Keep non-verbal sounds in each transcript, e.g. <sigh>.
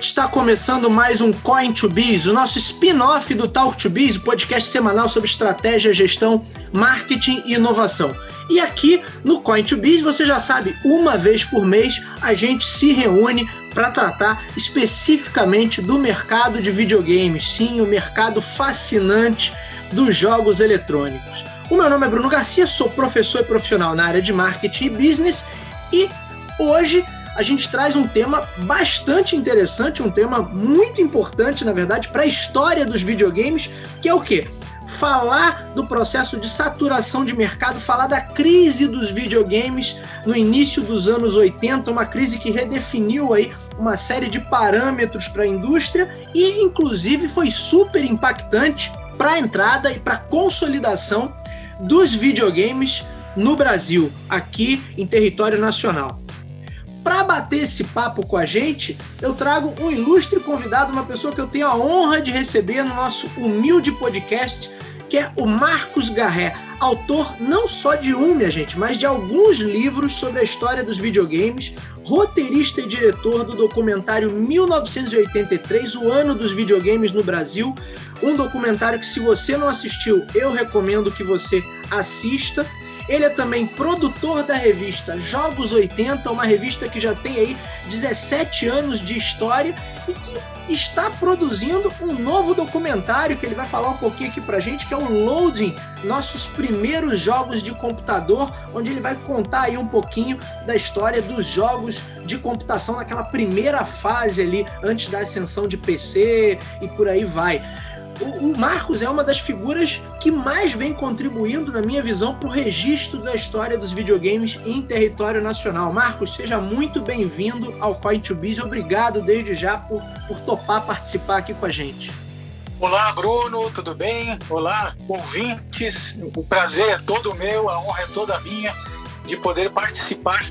noite. Está começando mais um Coin to Biz, o nosso spin-off do Talk to Biz, o podcast semanal sobre estratégia, gestão, marketing e inovação. E aqui no Coin to Biz, você já sabe, uma vez por mês a gente se reúne para tratar especificamente do mercado de videogames. Sim, o mercado fascinante dos jogos eletrônicos. O meu nome é Bruno Garcia, sou professor e profissional na área de marketing e business e hoje a gente traz um tema bastante interessante, um tema muito importante, na verdade, para a história dos videogames, que é o quê? Falar do processo de saturação de mercado, falar da crise dos videogames no início dos anos 80, uma crise que redefiniu aí uma série de parâmetros para a indústria e, inclusive, foi super impactante para a entrada e para a consolidação dos videogames no Brasil, aqui em território nacional. Para bater esse papo com a gente, eu trago um ilustre convidado, uma pessoa que eu tenho a honra de receber no nosso humilde podcast, que é o Marcos Garré, autor não só de um, minha gente, mas de alguns livros sobre a história dos videogames, roteirista e diretor do documentário 1983, O Ano dos Videogames no Brasil, um documentário que se você não assistiu, eu recomendo que você assista ele é também produtor da revista Jogos 80, uma revista que já tem aí 17 anos de história e que está produzindo um novo documentário que ele vai falar um pouquinho aqui pra gente, que é o Loading, nossos primeiros jogos de computador, onde ele vai contar aí um pouquinho da história dos jogos de computação naquela primeira fase ali, antes da ascensão de PC e por aí vai o, Marcos é uma das figuras que mais vem contribuindo, na minha visão, para o registro da história dos videogames em território nacional. Marcos, seja muito bem-vindo ao Coin2Biz. Obrigado desde já por, por topar participar aqui com a gente. Olá, Bruno, tudo bem? Olá, ouvintes. O prazer é todo meu, a honra é toda minha de poder participar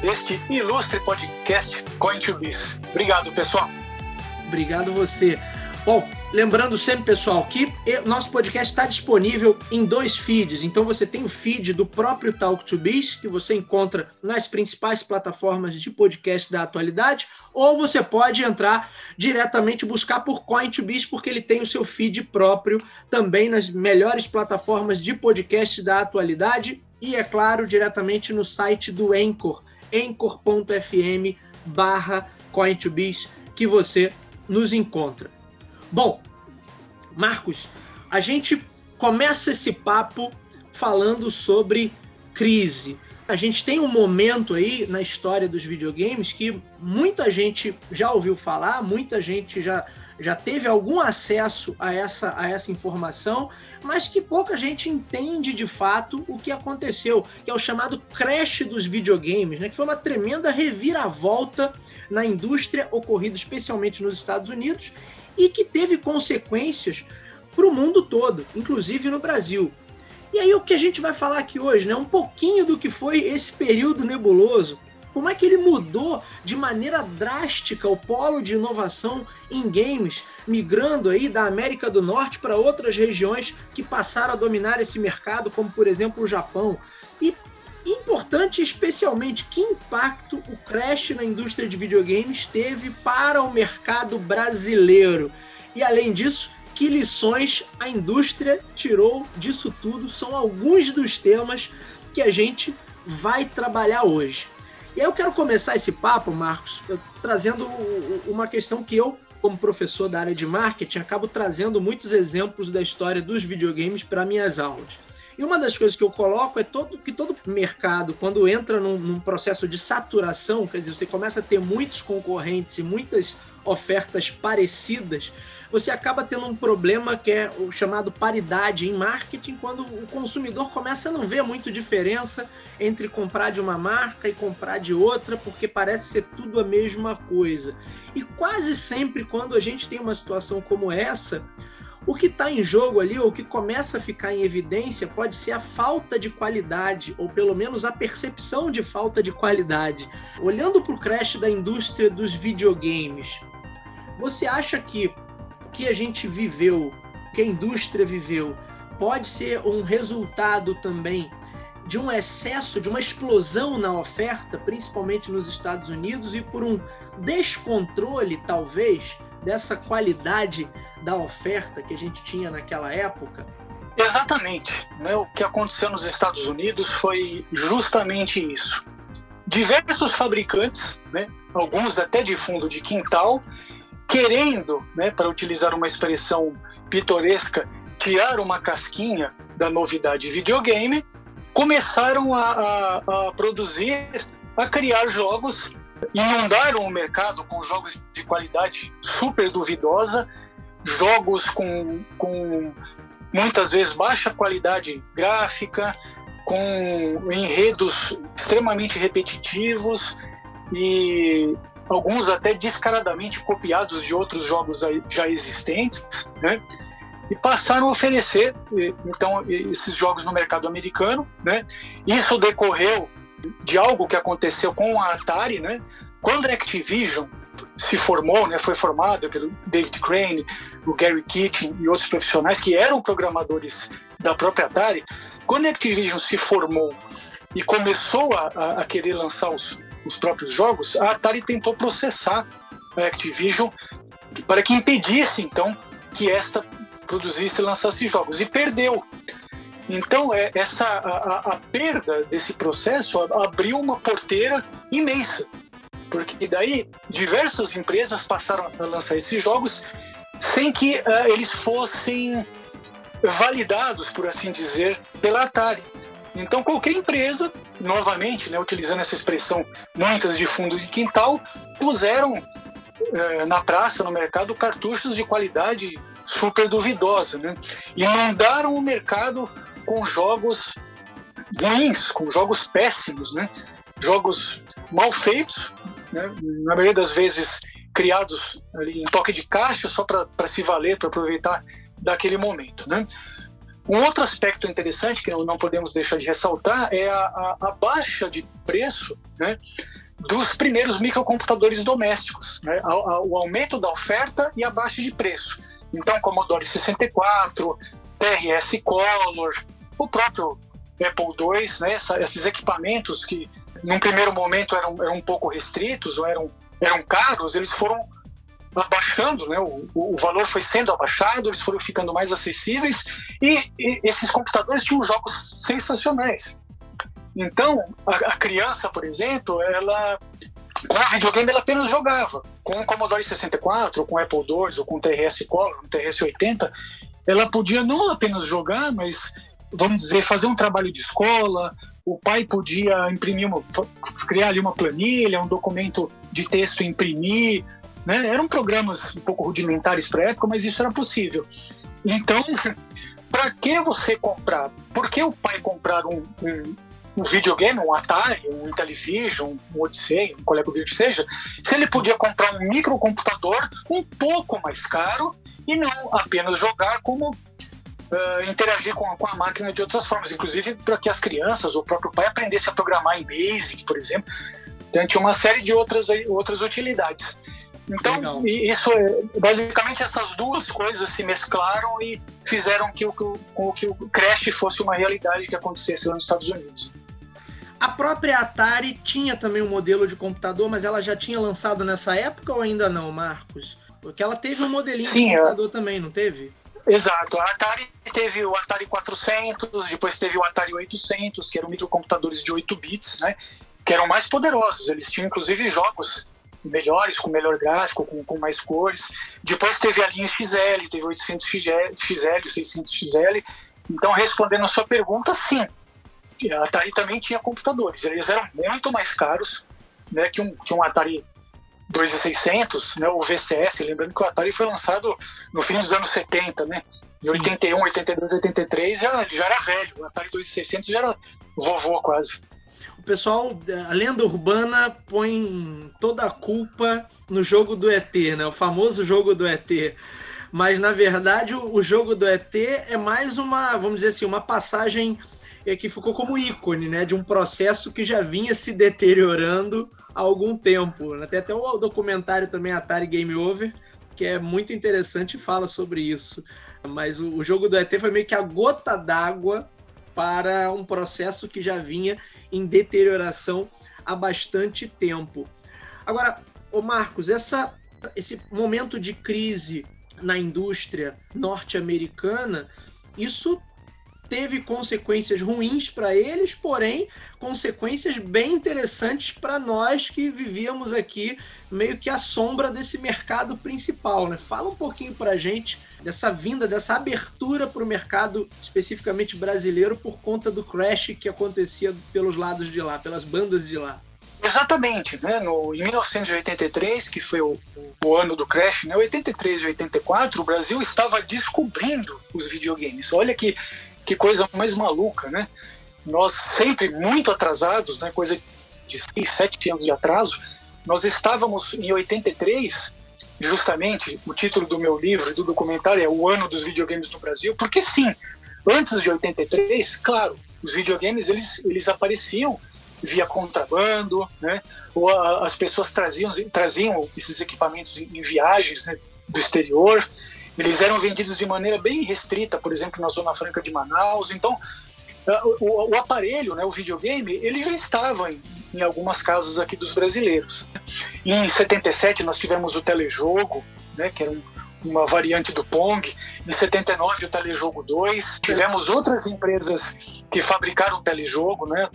deste ilustre podcast Coin2Biz. Obrigado, pessoal. Obrigado você. Bom, lembrando sempre, pessoal, que nosso podcast está disponível em dois feeds. Então você tem o feed do próprio Talk to Biz, que você encontra nas principais plataformas de podcast da atualidade, ou você pode entrar diretamente buscar por Coin to Biz, porque ele tem o seu feed próprio também nas melhores plataformas de podcast da atualidade e, é claro, diretamente no site do Anchor, anchor.fm barra Coin2Biz, que você nos encontra. Bom, Marcos, a gente começa esse papo falando sobre crise. A gente tem um momento aí na história dos videogames que muita gente já ouviu falar, muita gente já, já teve algum acesso a essa, a essa informação, mas que pouca gente entende de fato o que aconteceu, que é o chamado crash dos videogames, né? que foi uma tremenda reviravolta na indústria ocorrida especialmente nos Estados Unidos e que teve consequências para o mundo todo, inclusive no Brasil. E aí o que a gente vai falar aqui hoje, né? Um pouquinho do que foi esse período nebuloso. Como é que ele mudou de maneira drástica o polo de inovação em games, migrando aí da América do Norte para outras regiões que passaram a dominar esse mercado, como por exemplo o Japão. Importante especialmente que impacto o crash na indústria de videogames teve para o mercado brasileiro. E além disso, que lições a indústria tirou disso tudo são alguns dos temas que a gente vai trabalhar hoje. E aí eu quero começar esse papo, Marcos, trazendo uma questão que eu, como professor da área de marketing, acabo trazendo muitos exemplos da história dos videogames para minhas aulas. E uma das coisas que eu coloco é todo, que todo mercado, quando entra num, num processo de saturação, quer dizer, você começa a ter muitos concorrentes e muitas ofertas parecidas, você acaba tendo um problema que é o chamado paridade em marketing, quando o consumidor começa a não ver muito diferença entre comprar de uma marca e comprar de outra, porque parece ser tudo a mesma coisa. E quase sempre, quando a gente tem uma situação como essa, o que está em jogo ali, ou que começa a ficar em evidência, pode ser a falta de qualidade, ou pelo menos a percepção de falta de qualidade. Olhando para o crash da indústria dos videogames, você acha que o que a gente viveu, que a indústria viveu, pode ser um resultado também de um excesso, de uma explosão na oferta, principalmente nos Estados Unidos, e por um descontrole, talvez, dessa qualidade da oferta que a gente tinha naquela época? Exatamente. Né? O que aconteceu nos Estados Unidos foi justamente isso. Diversos fabricantes, né, alguns até de fundo de quintal, querendo, né, para utilizar uma expressão pitoresca, tirar uma casquinha da novidade videogame, começaram a, a, a produzir, a criar jogos, inundaram o mercado com jogos de qualidade super duvidosa, jogos com, com muitas vezes baixa qualidade gráfica, com enredos extremamente repetitivos e alguns até descaradamente copiados de outros jogos já existentes, né? E passaram a oferecer então esses jogos no mercado americano, né? Isso decorreu de algo que aconteceu com a Atari, né? Quando a Activision se formou, né, foi formada pelo David Crane, o Gary Kitchen e outros profissionais que eram programadores da própria Atari, quando a Activision se formou e começou a, a querer lançar os, os próprios jogos, a Atari tentou processar a Activision para que impedisse então que esta produzisse e lançasse jogos e perdeu. Então é, essa a, a perda desse processo abriu uma porteira imensa porque daí diversas empresas passaram a lançar esses jogos sem que uh, eles fossem validados, por assim dizer, pela Atari. Então qualquer empresa, novamente, né, utilizando essa expressão, muitas de fundo de quintal, puseram uh, na praça, no mercado, cartuchos de qualidade super duvidosa, né? Inundaram o mercado com jogos ruins, com jogos péssimos, né? Jogos mal feitos, né? na maioria das vezes criados ali em toque de caixa só para se valer, para aproveitar daquele momento. Né? Um outro aspecto interessante que não podemos deixar de ressaltar é a, a, a baixa de preço né, dos primeiros microcomputadores domésticos, né, a, o aumento da oferta e a baixa de preço. Então, Commodore 64, TRS Color, o próprio Apple II, né, essa, esses equipamentos que num primeiro momento eram, eram um pouco restritos ou eram, eram caros, eles foram abaixando, né? O, o, valor foi sendo abaixado, eles foram ficando mais acessíveis e, e esses computadores tinham jogos sensacionais. Então, a, a, criança, por exemplo, ela com o videogame ela apenas jogava. Com o Commodore 64, ou com o Apple II, ou com o TRS Color, o TRS 80, ela podia não apenas jogar, mas vamos dizer, fazer um trabalho de escola, o pai podia imprimir uma, criar ali uma planilha, um documento de texto e imprimir, né? Eram programas um pouco rudimentares para a época, mas isso era possível. Então, <laughs> para que você comprar? Por que o pai comprar um, um, um videogame, um Atari, um Intellivision, um Odyssey, um colega que seja, se ele podia comprar um microcomputador um pouco mais caro e não apenas jogar como uh, interagir com, com a máquina de outras formas, inclusive para que as crianças ou o próprio pai aprendessem a programar em Basic, por exemplo. Então, tinha uma série de outras, outras utilidades. Então, Legal. isso é, basicamente essas duas coisas se mesclaram e fizeram que o, com que o Crash fosse uma realidade que acontecesse lá nos Estados Unidos. A própria Atari tinha também um modelo de computador, mas ela já tinha lançado nessa época ou ainda não, Marcos? Porque ela teve um modelinho Sim, de computador também, não teve? Exato. A Atari teve o Atari 400, depois teve o Atari 800, que eram microcomputadores de 8 bits, né? Que eram mais poderosos. Eles tinham, inclusive, jogos melhores, com melhor gráfico, com, com mais cores. Depois teve a linha XL, teve 800 XL, 600 XL. Então, respondendo a sua pergunta, sim. A Atari também tinha computadores. Eles eram muito mais caros né, que, um, que um Atari 2600, né, o VCS, lembrando que o Atari foi lançado no fim dos anos 70, né? Em Sim. 81, 82, 83 já, já era velho, o Atari 2600 já era vovô quase. O pessoal, a lenda urbana põe toda a culpa no jogo do ET, né? O famoso jogo do ET. Mas na verdade o, o jogo do ET é mais uma, vamos dizer assim, uma passagem que ficou como ícone, né, de um processo que já vinha se deteriorando há algum tempo. Tem até o documentário também Atari Game Over, que é muito interessante e fala sobre isso. Mas o, o jogo do ET foi meio que a gota d'água para um processo que já vinha em deterioração há bastante tempo. Agora, ô Marcos, essa, esse momento de crise na indústria norte-americana, isso teve consequências ruins para eles, porém consequências bem interessantes para nós que vivíamos aqui meio que à sombra desse mercado principal. Né? Fala um pouquinho para a gente dessa vinda, dessa abertura para o mercado especificamente brasileiro por conta do crash que acontecia pelos lados de lá, pelas bandas de lá. Exatamente, né? No, em 1983, que foi o, o, ano do crash, né? 83 e 84, o Brasil estava descobrindo os videogames. Olha que que coisa mais maluca, né? Nós sempre muito atrasados, né? Coisa de 6, 7 anos de atraso. Nós estávamos em 83, justamente, o título do meu livro e do documentário é O Ano dos Videogames no Brasil, porque sim, antes de 83, claro, os videogames eles, eles apareciam via contrabando, né? Ou a, as pessoas traziam, traziam esses equipamentos em, em viagens né, do exterior eles eram vendidos de maneira bem restrita, por exemplo, na Zona Franca de Manaus. Então, o, o aparelho, né, o videogame, ele já estava em, em, algumas casas aqui dos brasileiros. Em 77 nós tivemos o telejogo, né, que era um, uma variante do Pong. Em 79 o telejogo 2. Tivemos outras empresas que fabricaram telejogo, né?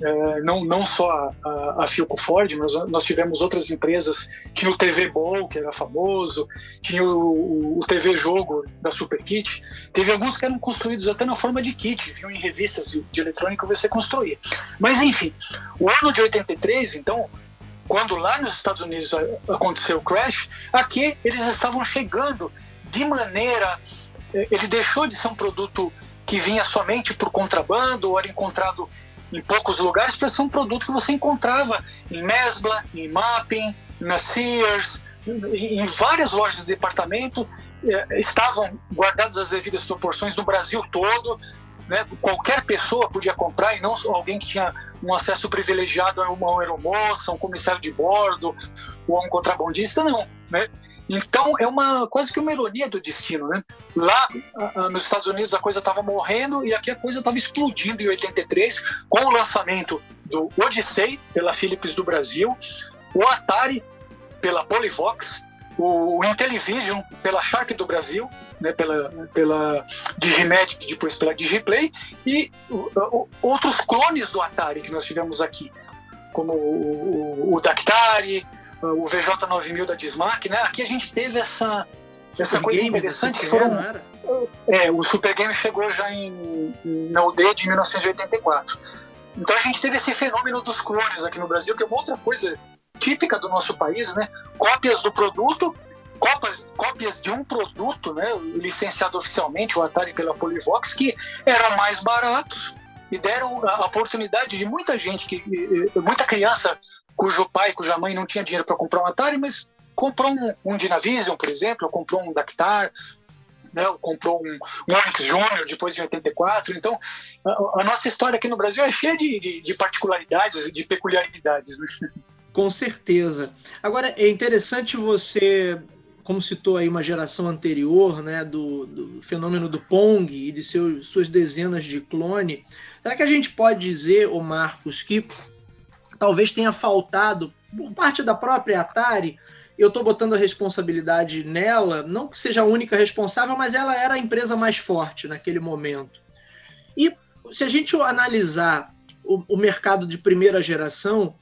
É, não, não só a, a, Filco Ford, mas nós tivemos outras empresas. Tinha o TV Bowl, que era famoso, tinha o, o, TV Jogo da Super Kit. Teve alguns que eram construídos até na forma de kit, viu em revistas de, de eletrônica você construía. Mas enfim, o ano de 83, então, quando lá nos Estados Unidos aconteceu o crash, aqui eles estavam chegando de maneira. É, ele deixou de ser um produto que vinha somente por contrabando ou era encontrado em poucos lugares para ser um produto que você encontrava em Mesbla, em Mapping, na Sears, em várias lojas de departamento, eh, estavam guardadas as devidas proporções no Brasil todo. Né? Qualquer pessoa podia comprar e não alguém que tinha um acesso privilegiado a uma aeromoça, um comissário de bordo ou a um contrabandista, não. Né? Então é uma quase que uma ironia do destino, né? Lá nos Estados Unidos a coisa estava morrendo e aqui a coisa estava explodindo em 83 com o lançamento do Odyssey pela Philips do Brasil, o Atari pela Polyvox, o Intellivision pela Sharp do Brasil, né, pela, pela Digimagic, depois pela Digiplay, e outros clones do Atari que nós tivemos aqui, como o, o, o Dactari, o VJ9000 da Dismac, né? Aqui a gente teve essa, essa coisa interessante. CCE, foram, era? É, o Super Game chegou já em, na UD de 1984. Então a gente teve esse fenômeno dos clones aqui no Brasil, que é uma outra coisa típica do nosso país, né? Cópias do produto, cópias, cópias de um produto, né? Licenciado oficialmente, o Atari pela Polivox, que eram mais baratos e deram a oportunidade de muita gente, que, muita criança cujo pai, cuja mãe não tinha dinheiro para comprar um Atari, mas comprou um, um Dynavision, por exemplo, ou comprou um Dactar, né, comprou um, um Onix Júnior depois de 84. Então, a, a, nossa história aqui no Brasil é cheia de, de, de particularidades, de peculiaridades. Né? <laughs> Com certeza. Agora, é interessante você, como citou aí uma geração anterior, né, do, do fenômeno do Pong e de seus, suas dezenas de clone. Será que a gente pode dizer, o Marcos, que talvez tenha faltado por parte da própria Atari. Eu estou botando a responsabilidade nela, não que seja a única responsável, mas ela era a empresa mais forte naquele momento. E se a gente analisar o, o mercado de primeira geração,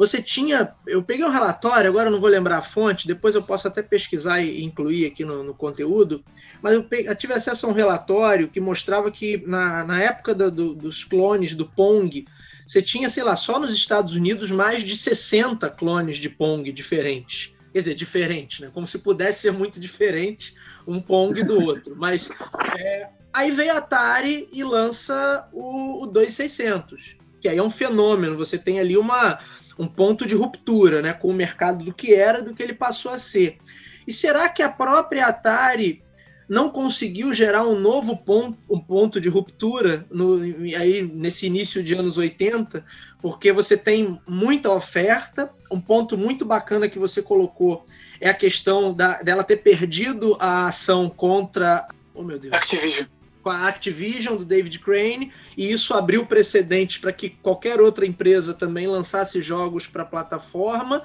você tinha. Eu peguei um relatório, agora eu não vou lembrar a fonte, depois eu posso até pesquisar e incluir aqui no, no conteúdo, mas eu, peguei, eu, tive acesso a um relatório que mostrava que na, na época do, do, dos clones do Pong, você tinha, sei lá, só nos Estados Unidos mais de 60 clones de Pong diferentes. Quer dizer, diferente, né? Como se pudesse ser muito diferente um Pong do outro. Mas é, aí veio a Atari e lança o, o 2600, que aí é um fenômeno. Você tem ali uma, um ponto de ruptura né, com o mercado do que era do que ele passou a ser. E será que a própria Atari não conseguiu gerar um novo ponto, um ponto de ruptura no, aí nesse início de anos 80, porque você tem muita oferta. Um ponto muito bacana que você colocou é a questão da, dela ter perdido a ação contra. Oh, meu Deus. Activision. com a Activision do David Crane, e isso abriu precedentes para que qualquer outra empresa também lançasse jogos para a plataforma.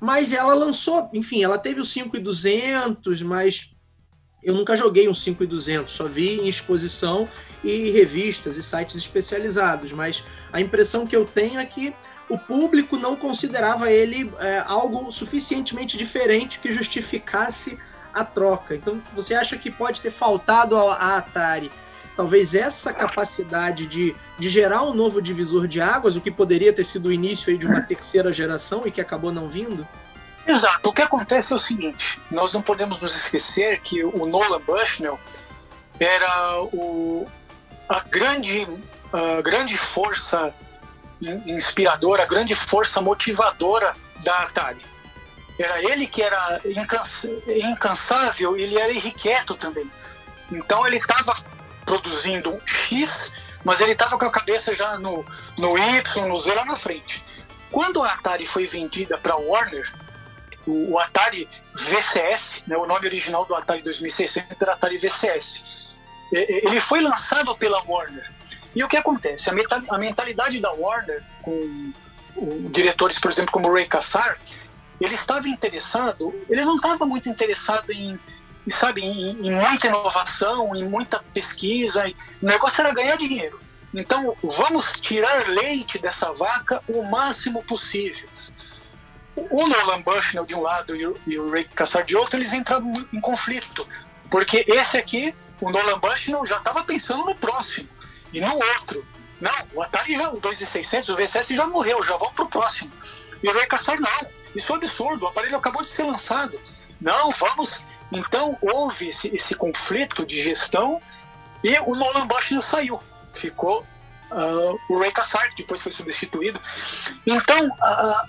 Mas ela lançou, enfim, ela teve o 5200, mas eu nunca joguei um 5200, só vi em exposição e revistas e sites especializados, mas a impressão que eu tenho é que o público não considerava ele é, algo suficientemente diferente que justificasse a troca. Então, você acha que pode ter faltado à Atari talvez essa capacidade de, de gerar um novo divisor de águas, o que poderia ter sido o início de uma terceira geração e que acabou não vindo? Exato. O que acontece é o seguinte: nós não podemos nos esquecer que o Nolan Bushnell era o, a grande, a grande força inspiradora, a grande força motivadora da Atari. Era ele que era incansável ele era irrequieto também. Então ele estava produzindo X, mas ele estava com a cabeça já no, no Y, no Z lá na frente. Quando a Atari foi vendida para a Warner, o, o, Atari VCS, né, o nome original do Atari 2600 era Atari VCS, ele foi lançado pela Warner. E o que acontece? A mentalidade da Warner, com diretores, por exemplo, como Ray Kassar, ele estava interessado, ele não estava muito interessado em, sabe, em, em, muita inovação, em muita pesquisa. O negócio era ganhar dinheiro. Então, vamos tirar leite dessa vaca o máximo possível. O Nolan Bushnell de um lado e o, Ray Kassar de outro, eles entraram em conflito. Porque esse aqui, o Nolan Bushnell, já estava pensando no próximo e no outro. Não, o Atari já, o 2600, o VCS já morreu, já vamos pro próximo. E o Ray Kassar, não. Isso é um absurdo, o aparelho acabou de ser lançado. Não, vamos. Então houve esse, esse conflito de gestão e o Nolan Bushnell saiu. Ficou uh, o Ray Kassar, que depois foi substituído. Então a, a,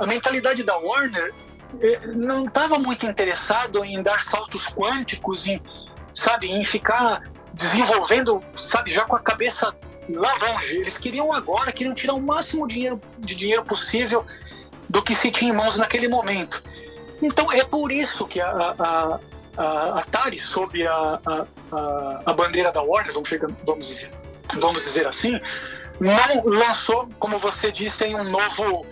a mentalidade da Warner eh, não estava muito interessado em dar saltos quânticos, em, sabe, em ficar desenvolvendo, sabe, já com a cabeça lá longe. Eles queriam agora, queriam tirar o máximo dinheiro, de dinheiro possível do que se tinha em mãos naquele momento. Então é por isso que a, a, a Atari, sob a, a, a, bandeira da Warner, vamos, chegar, vamos, dizer, vamos dizer assim, não lançou, como você disse, tem um novo,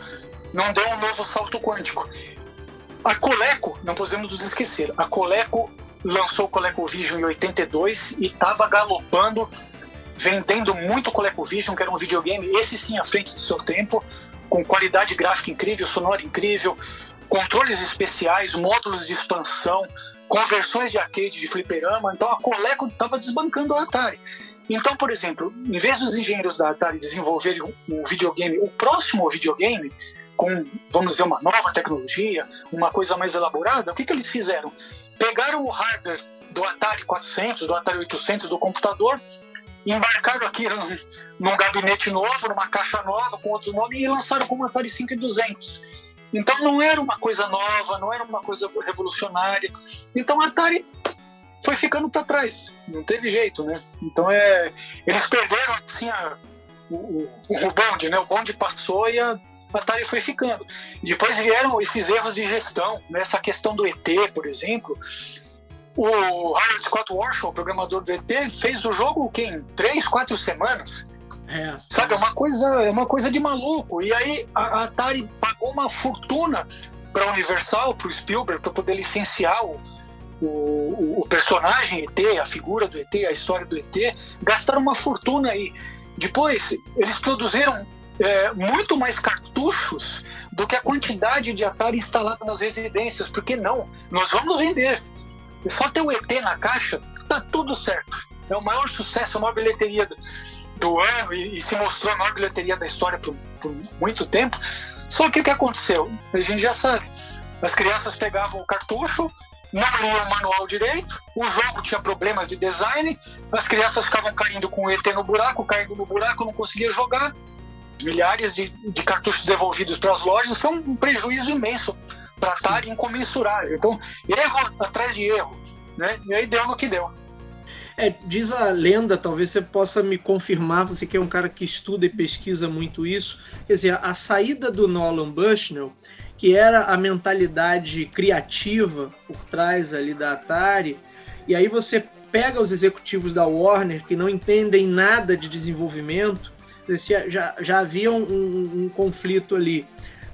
não deu um novo salto quântico. A Coleco, não podemos nos esquecer, a Coleco lançou o ColecoVision em 82 e estava galopando, vendendo muito o ColecoVision, que era um videogame, esse sim à frente do seu tempo, com qualidade gráfica incrível, sonora incrível, controles especiais, módulos de expansão, conversões de arcade de fliperama. Então a Coleco estava desbancando a Atari. Então, por exemplo, em vez dos engenheiros da Atari desenvolverem um videogame, o próximo videogame, com, vamos dizer, uma nova tecnologia, uma coisa mais elaborada, o que, que eles fizeram? pegaram o hardware do Atari 400, do Atari 800 do computador, embarcaram aqui num, num gabinete novo, numa caixa nova, com outro nome, e lançaram como Atari 5200. Então não era uma coisa nova, não era uma coisa revolucionária. Então a Atari foi ficando para trás, não teve jeito, né? Então é, eles perderam assim a, o, o, o bonde, né? O bonde passou e a Atari foi ficando. Depois vieram esses erros de gestão, né? questão do ET, por exemplo. O Howard Scott Warshaw, o programador do ET, fez o jogo que, em três, quatro semanas. É. Sabe, é uma coisa, é uma coisa de maluco. E aí a Atari pagou uma fortuna para a Universal, para o Spielberg, para poder licenciar o, o, o, personagem ET, a figura do ET, a história do ET. Gastaram uma fortuna aí. Depois, eles produziram é, muito mais cartuchos do que a quantidade de Atari instalada nas residências. Porque não, nós vamos vender. E só ter o ET na caixa, está tudo certo. É o maior sucesso, a maior bilheteria do, do ano e, e, se mostrou a maior bilheteria da história por, por muito tempo. Só que o que aconteceu? A gente já sabe. As crianças pegavam o cartucho, não liam o manual direito, o jogo tinha problemas de design, as crianças ficavam caindo com o ET no buraco, caindo no buraco, não conseguia jogar, milhares de, de cartuchos devolvidos para as lojas, foi um prejuízo imenso para a Atari, incomensurável. Então, erro atrás de erro, né? E aí deu no que deu. É, diz a lenda, talvez você possa me confirmar, você que é um cara que estuda e pesquisa muito isso. Quer dizer, a saída do Nolan Bushnell, que era a mentalidade criativa por trás ali da Atari, e aí você pega os executivos da Warner que não entendem nada de desenvolvimento, já, já havia um, um, um conflito ali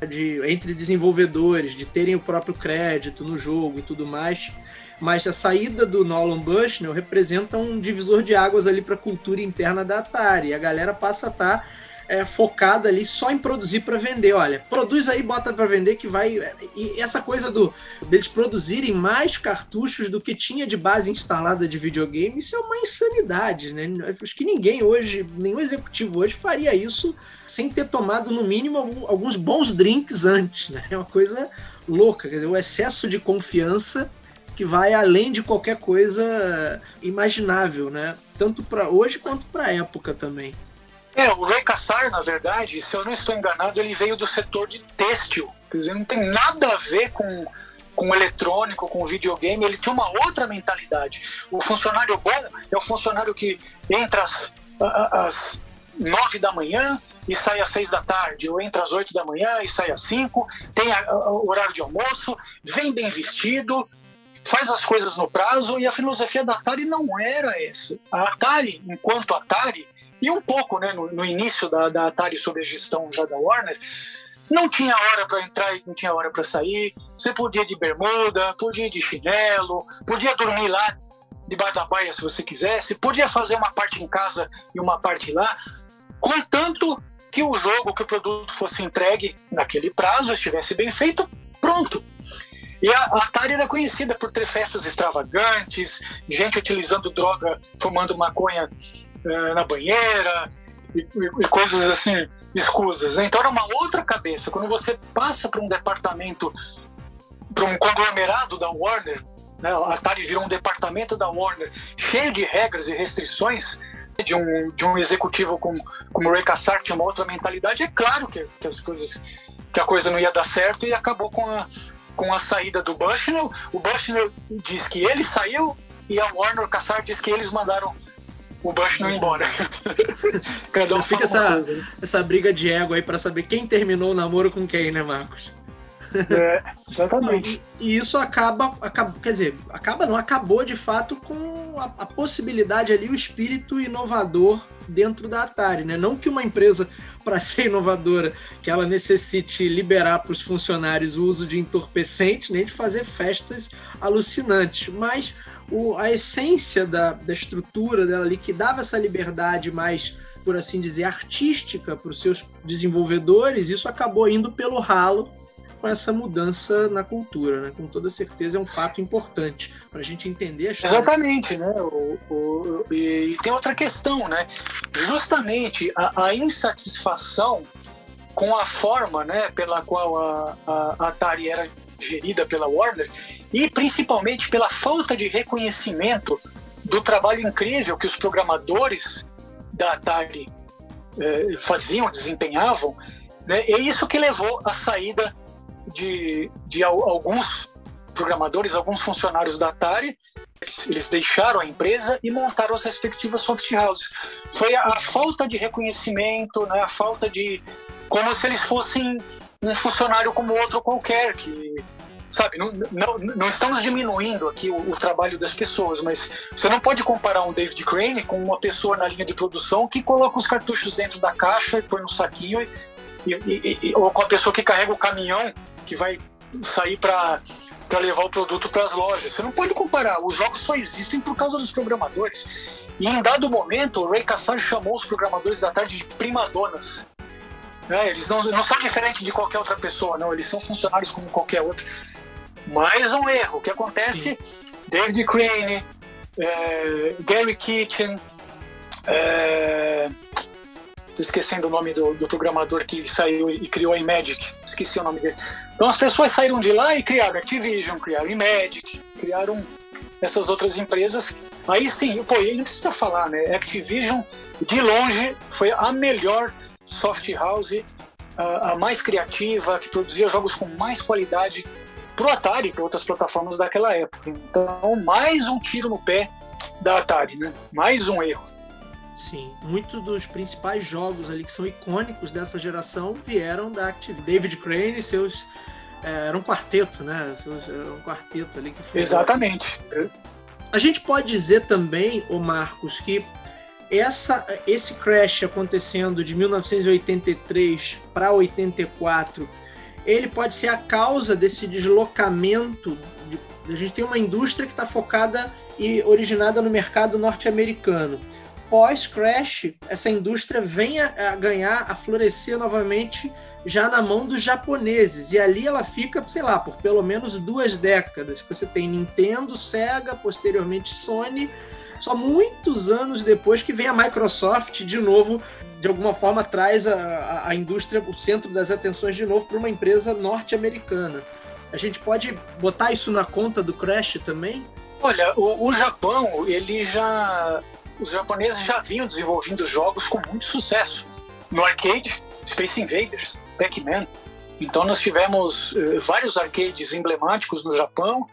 de, entre desenvolvedores, de terem o próprio crédito no jogo e tudo mais. Mas a saída do Nolan Bushnell representa um divisor de águas ali para a cultura interna da Atari. A galera passa a estar tá é, focada ali só em produzir para vender. Olha, produz aí, bota para vender que vai. E essa coisa do deles produzirem mais cartuchos do que tinha de base instalada de videogame, isso é uma insanidade, né? Acho que ninguém hoje, nenhum executivo hoje faria isso sem ter tomado no mínimo alguns bons drinks antes, né? É uma coisa louca, quer dizer, o excesso de confiança que vai além de qualquer coisa imaginável, né? Tanto para hoje quanto para época também. É, o Ray Kassar, na verdade, se eu não estou enganado, ele veio do setor de têxtil. Quer dizer, não tem nada a ver com, com eletrônico, com videogame. Ele tinha uma outra mentalidade. O funcionário bom é o funcionário que entra às, às nove da manhã e sai às seis da tarde, ou entra às oito da manhã e sai às cinco, tem o horário de almoço, vem bem vestido, faz as coisas no prazo, e a filosofia da Atari não era essa. A Atari, enquanto Atari, e um pouco né, no, no início da, da Atari sob a gestão já da Warner, não tinha hora para entrar e não tinha hora para sair. Você podia ir de bermuda, podia ir de chinelo, podia dormir lá debaixo da baia se você quisesse, podia fazer uma parte em casa e uma parte lá, contanto que o jogo, que o produto fosse entregue naquele prazo, estivesse bem feito, pronto. E a Atari era conhecida por ter festas extravagantes, gente utilizando droga, fumando maconha é, na banheira e, e, coisas assim escusas. Né? Então era uma outra cabeça. Quando você passa para um departamento, para um conglomerado da Warner, né? a Atari virou um departamento da Warner cheio de regras e restrições, de um, de um executivo como, como Ray Kassar, tinha uma outra mentalidade, é claro que, que, as coisas, que a coisa não ia dar certo e acabou com a, com a saída do Bushnell. O Bushnell diz que ele saiu e a Warner Kassar diz que eles mandaram o Bush não embora. <laughs> Cada um fica essa, essa briga de ego aí para saber quem terminou o namoro com quem, né, Marcos? É, exatamente. Não, e, e, isso acaba, acaba, quer dizer, acaba não, acabou de fato com a, a, possibilidade ali, o espírito inovador dentro da Atari, né? Não que uma empresa, <laughs> para ser inovadora, que ela necessite liberar para os funcionários o uso de entorpecentes, nem de fazer festas alucinantes, mas o, a essência da, da estrutura dela ali, que dava essa liberdade mais, por assim dizer, artística para os seus desenvolvedores, isso acabou indo pelo ralo com essa mudança na cultura, né? Com toda certeza é um fato importante para a gente entender a história. Exatamente, né? O, o, e tem outra questão, né? Justamente a, a, insatisfação com a forma, né, pela qual a, a, a Atari era gerida pela Warner e principalmente pela falta de reconhecimento do trabalho incrível que os programadores da Atari eh, faziam, desempenhavam, né? é isso que levou à saída de, de alguns programadores, alguns funcionários da Atari, eles deixaram a empresa e montaram as respectivas soft houses. Foi a, falta de reconhecimento, né? a falta de. como se eles fossem um funcionário como outro qualquer, que sabe, não, não, não, estamos diminuindo aqui o, o, trabalho das pessoas, mas você não pode comparar um David Crane com uma pessoa na linha de produção que coloca os cartuchos dentro da caixa e põe no saquinho, e, e, e, ou com a pessoa que carrega o caminhão que vai sair para para levar o produto para as lojas. Você não pode comparar. Os jogos só existem por causa dos programadores. E em dado momento, o Ray Kassar chamou os programadores da tarde de primadonas. É, eles não, não são diferentes de qualquer outra pessoa, não. Eles são funcionários como qualquer outro mais um erro. O que acontece? David Crane, é, Gary Kitchen, é, esquecendo o nome do, do, programador que saiu e criou a Imagic, esqueci o nome dele. Então as pessoas saíram de lá e criaram Activision, criaram Imagic, criaram essas outras empresas. Aí sim, pô, não precisa falar, né? Activision, de longe, foi a melhor soft house, a mais criativa, que produzia jogos com mais qualidade pro Atari e para outras plataformas daquela época. Então, mais um tiro no pé da Atari, né? Mais um erro. Sim, muitos dos principais jogos ali que são icônicos dessa geração vieram da Active. David Crane e seus é, era um quarteto, né? Seus, era um quarteto ali que foi. Exatamente. A gente pode dizer também, o Marcos, que essa, esse crash acontecendo de 1983 para 84, ele pode ser a causa desse deslocamento. De, a gente tem uma indústria que está focada e originada no mercado norte-americano. Pós-crash, essa indústria vem a, a ganhar, a florescer novamente já na mão dos japoneses. E ali ela fica, sei lá, por pelo menos duas décadas. Você tem Nintendo, Sega, posteriormente Sony, só muitos anos depois que vem a Microsoft de novo, de alguma forma traz a, a, a indústria, o centro das atenções de novo para uma empresa norte-americana. A gente pode botar isso na conta do Crash também? Olha, o, o Japão, ele já. Os japoneses já vinham desenvolvendo jogos com muito sucesso. No arcade, Space Invaders, Pac-Man. Então nós tivemos uh, vários arcades emblemáticos no Japão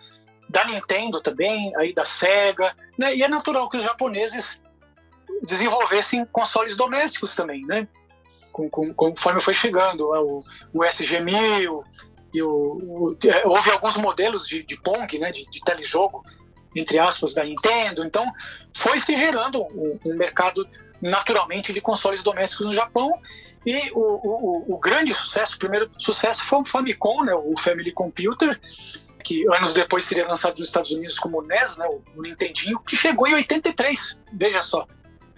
da Nintendo também, aí da Sega, né? E é natural que os japoneses desenvolvessem consoles domésticos também, né? Com, com, conforme foi chegando o, o SG-1000 e o, o, é, houve alguns modelos de, de Pong, né? De, de telejogo, entre aspas, da Nintendo. Então, foi se gerando um, um mercado naturalmente de consoles domésticos no Japão e o, o, o, grande sucesso, o primeiro sucesso foi o Famicom, né, o Family Computer, que anos depois seria lançado nos Estados Unidos como NES, né, o Nintendinho, que chegou em 83, veja só,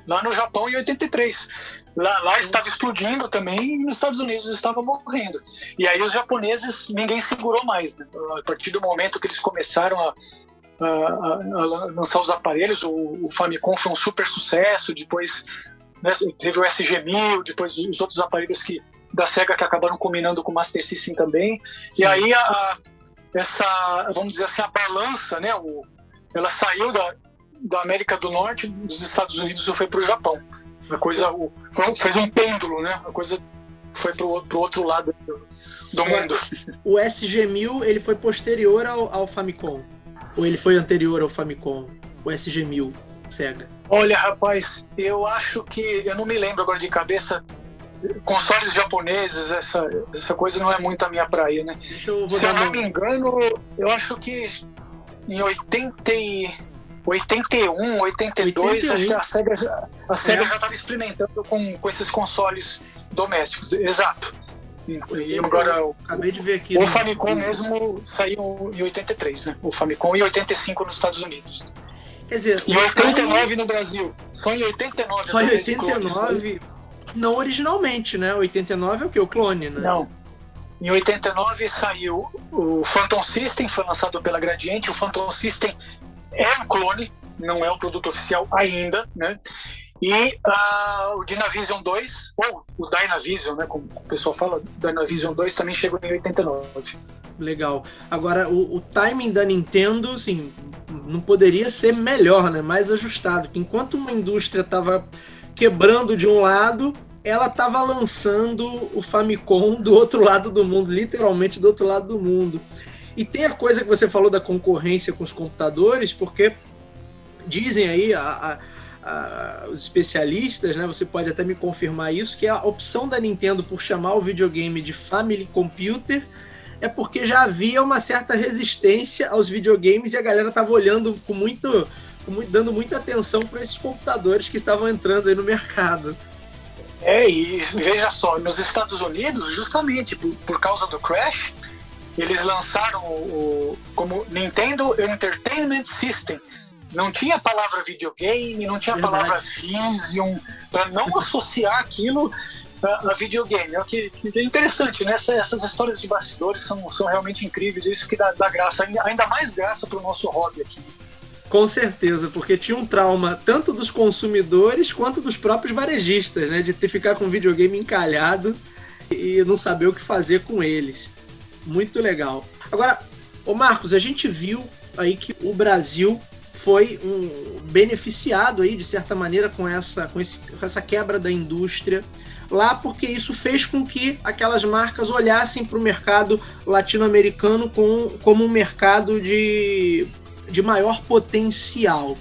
lá no Japão em 83. Lá, lá estava explodindo também e nos Estados Unidos estava morrendo. E aí os japoneses, ninguém segurou mais. Né? A partir do momento que eles começaram a, a, a lançar os aparelhos, o, o, Famicom foi um super sucesso, depois né, teve o SG-1000, depois os outros aparelhos que da SEGA que acabaram combinando com o Master System também. Sim. E aí a, essa, vamos dizer assim, a balança, né? O, ela saiu da, da América do Norte, dos Estados Unidos e foi para o Japão. A coisa o, fez um pêndulo, né? A coisa foi para o outro lado do, do mundo. O SG-1000 ele foi posterior ao, ao Famicom? Ou ele foi anterior ao Famicom? O SG-1000, Sega? Olha, rapaz, eu acho que. Eu não me lembro agora de cabeça consoles japoneses, essa, essa coisa não é muito a minha praia, né? Se eu não me engano, eu acho que em 80 e... 81, 82, 81. acho que a SEGA, a SEGA é. já estava experimentando com, com esses consoles domésticos. Exato. E, e agora, acabei de ver aqui. O no... Famicom mesmo saiu em 83, né? O Famicom em 85 nos Estados Unidos. Quer dizer, em 89 no Brasil. Só em 89. Só em 89 não originalmente, né? 89 é o que? O clone, né? Não. Em 89 saiu o Phantom System, foi lançado pela Gradiente. O Phantom System é um clone, não é um produto oficial ainda, né? E uh, o Dynavision 2, ou o Dynavision, né, como o pessoal fala, Dynavision 2 também chegou em 89. Legal. Agora, o, o timing da Nintendo, assim, não poderia ser melhor, né? Mais ajustado. Enquanto uma indústria estava quebrando de um lado, ela estava lançando o Famicom do outro lado do mundo, literalmente do outro lado do mundo. E tem a coisa que você falou da concorrência com os computadores, porque dizem aí a, a, a, os especialistas, né? Você pode até me confirmar isso, que a opção da Nintendo por chamar o videogame de Family Computer é porque já havia uma certa resistência aos videogames e a galera estava olhando com muito dando muita atenção para esses computadores que estavam entrando aí no mercado. É, e veja só, nos Estados Unidos, justamente por, por causa do crash, eles lançaram o, como Nintendo Entertainment System. Não tinha a palavra videogame, não tinha a palavra Vision, para não <laughs> associar aquilo a, a videogame. É o que, que, é interessante, né? Essas, essas histórias de bastidores são, são realmente incríveis, isso que dá, dá graça, ainda, ainda mais graça para o nosso hobby aqui. Com certeza, porque tinha um trauma tanto dos consumidores quanto dos próprios varejistas, né? De ter ficar com o videogame encalhado e não saber o que fazer com eles. Muito legal. Agora, ô Marcos, a gente viu aí que o Brasil foi um beneficiado aí de certa maneira com essa, com, esse, com essa quebra da indústria lá, porque isso fez com que aquelas marcas olhassem para o mercado latino-americano com, como um mercado de de maior potencial.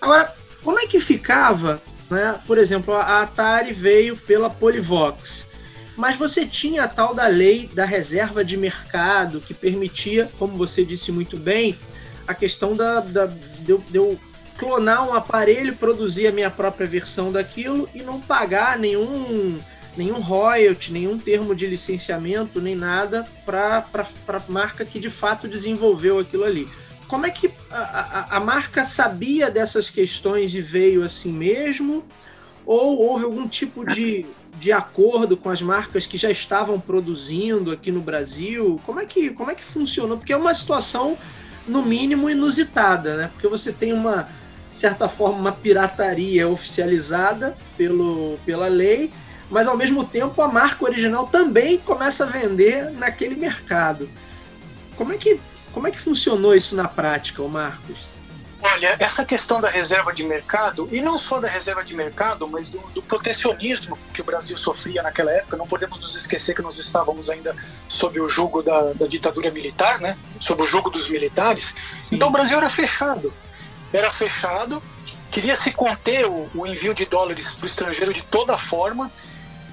Agora, como é que ficava, né? Por exemplo, a Atari veio pela Polivox, mas você tinha a tal da lei da reserva de mercado que permitia, como você disse muito bem, a questão da, da de de eu clonar um aparelho, produzir a minha própria versão daquilo e não pagar nenhum nenhum royalty, nenhum termo de licenciamento, nem nada para a marca que de fato desenvolveu aquilo ali. Como é que a, a, a, marca sabia dessas questões e veio assim mesmo? Ou houve algum tipo de, de acordo com as marcas que já estavam produzindo aqui no Brasil? Como é que, como é que funcionou? Porque é uma situação, no mínimo, inusitada, né? Porque você tem uma, certa forma, uma pirataria oficializada pelo, pela lei, mas ao mesmo tempo a marca original também começa a vender naquele mercado. Como é que, como é que funcionou isso na prática, Marcos? Olha, essa questão da reserva de mercado, e não só da reserva de mercado, mas do, do, protecionismo que o Brasil sofria naquela época, não podemos nos esquecer que nós estávamos ainda sob o jugo da, da ditadura militar, né? sob o jugo dos militares. Sim. Então o Brasil era fechado. Era fechado, queria se conter o, o envio de dólares para o estrangeiro de toda forma,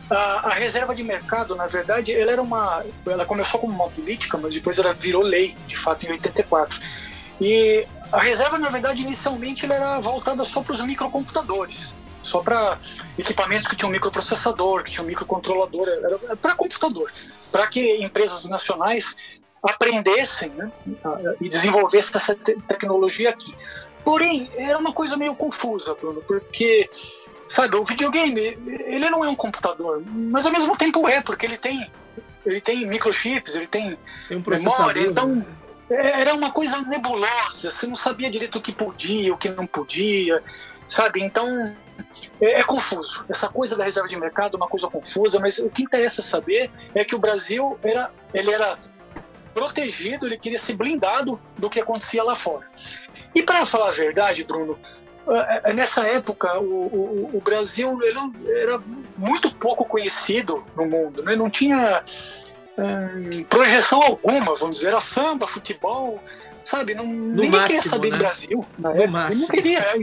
a, a, reserva de mercado, na verdade, ela era uma, ela começou como uma política, mas depois ela virou lei, de fato, em 84. E a reserva, na verdade, inicialmente ela era voltada só para os microcomputadores, só para equipamentos que tinham microprocessador, que tinham microcontrolador, era para computador, para que empresas nacionais aprendessem né, e desenvolvessem essa te tecnologia aqui. Porém, era uma coisa meio confusa, Bruno, porque Sabe, o videogame, ele não é um computador, mas ao mesmo tempo é, porque ele tem ele tem microchips, ele tem, tem um memória, então né? É, era uma coisa nebulosa, você não sabia direito o que podia, o que não podia, sabe? Então é, é, confuso. Essa coisa da reserva de mercado é uma coisa confusa, mas o que interessa saber é que o Brasil era, ele era protegido, ele queria ser blindado do que acontecia lá fora. E para falar a verdade, Bruno, nessa época, o, o, o Brasil era muito pouco conhecido no mundo, né? não tinha hum, projeção alguma, vamos dizer, era samba, futebol, sabe? Não, no ninguém máximo, queria saber né? do Brasil. Na no época. Não queria. É,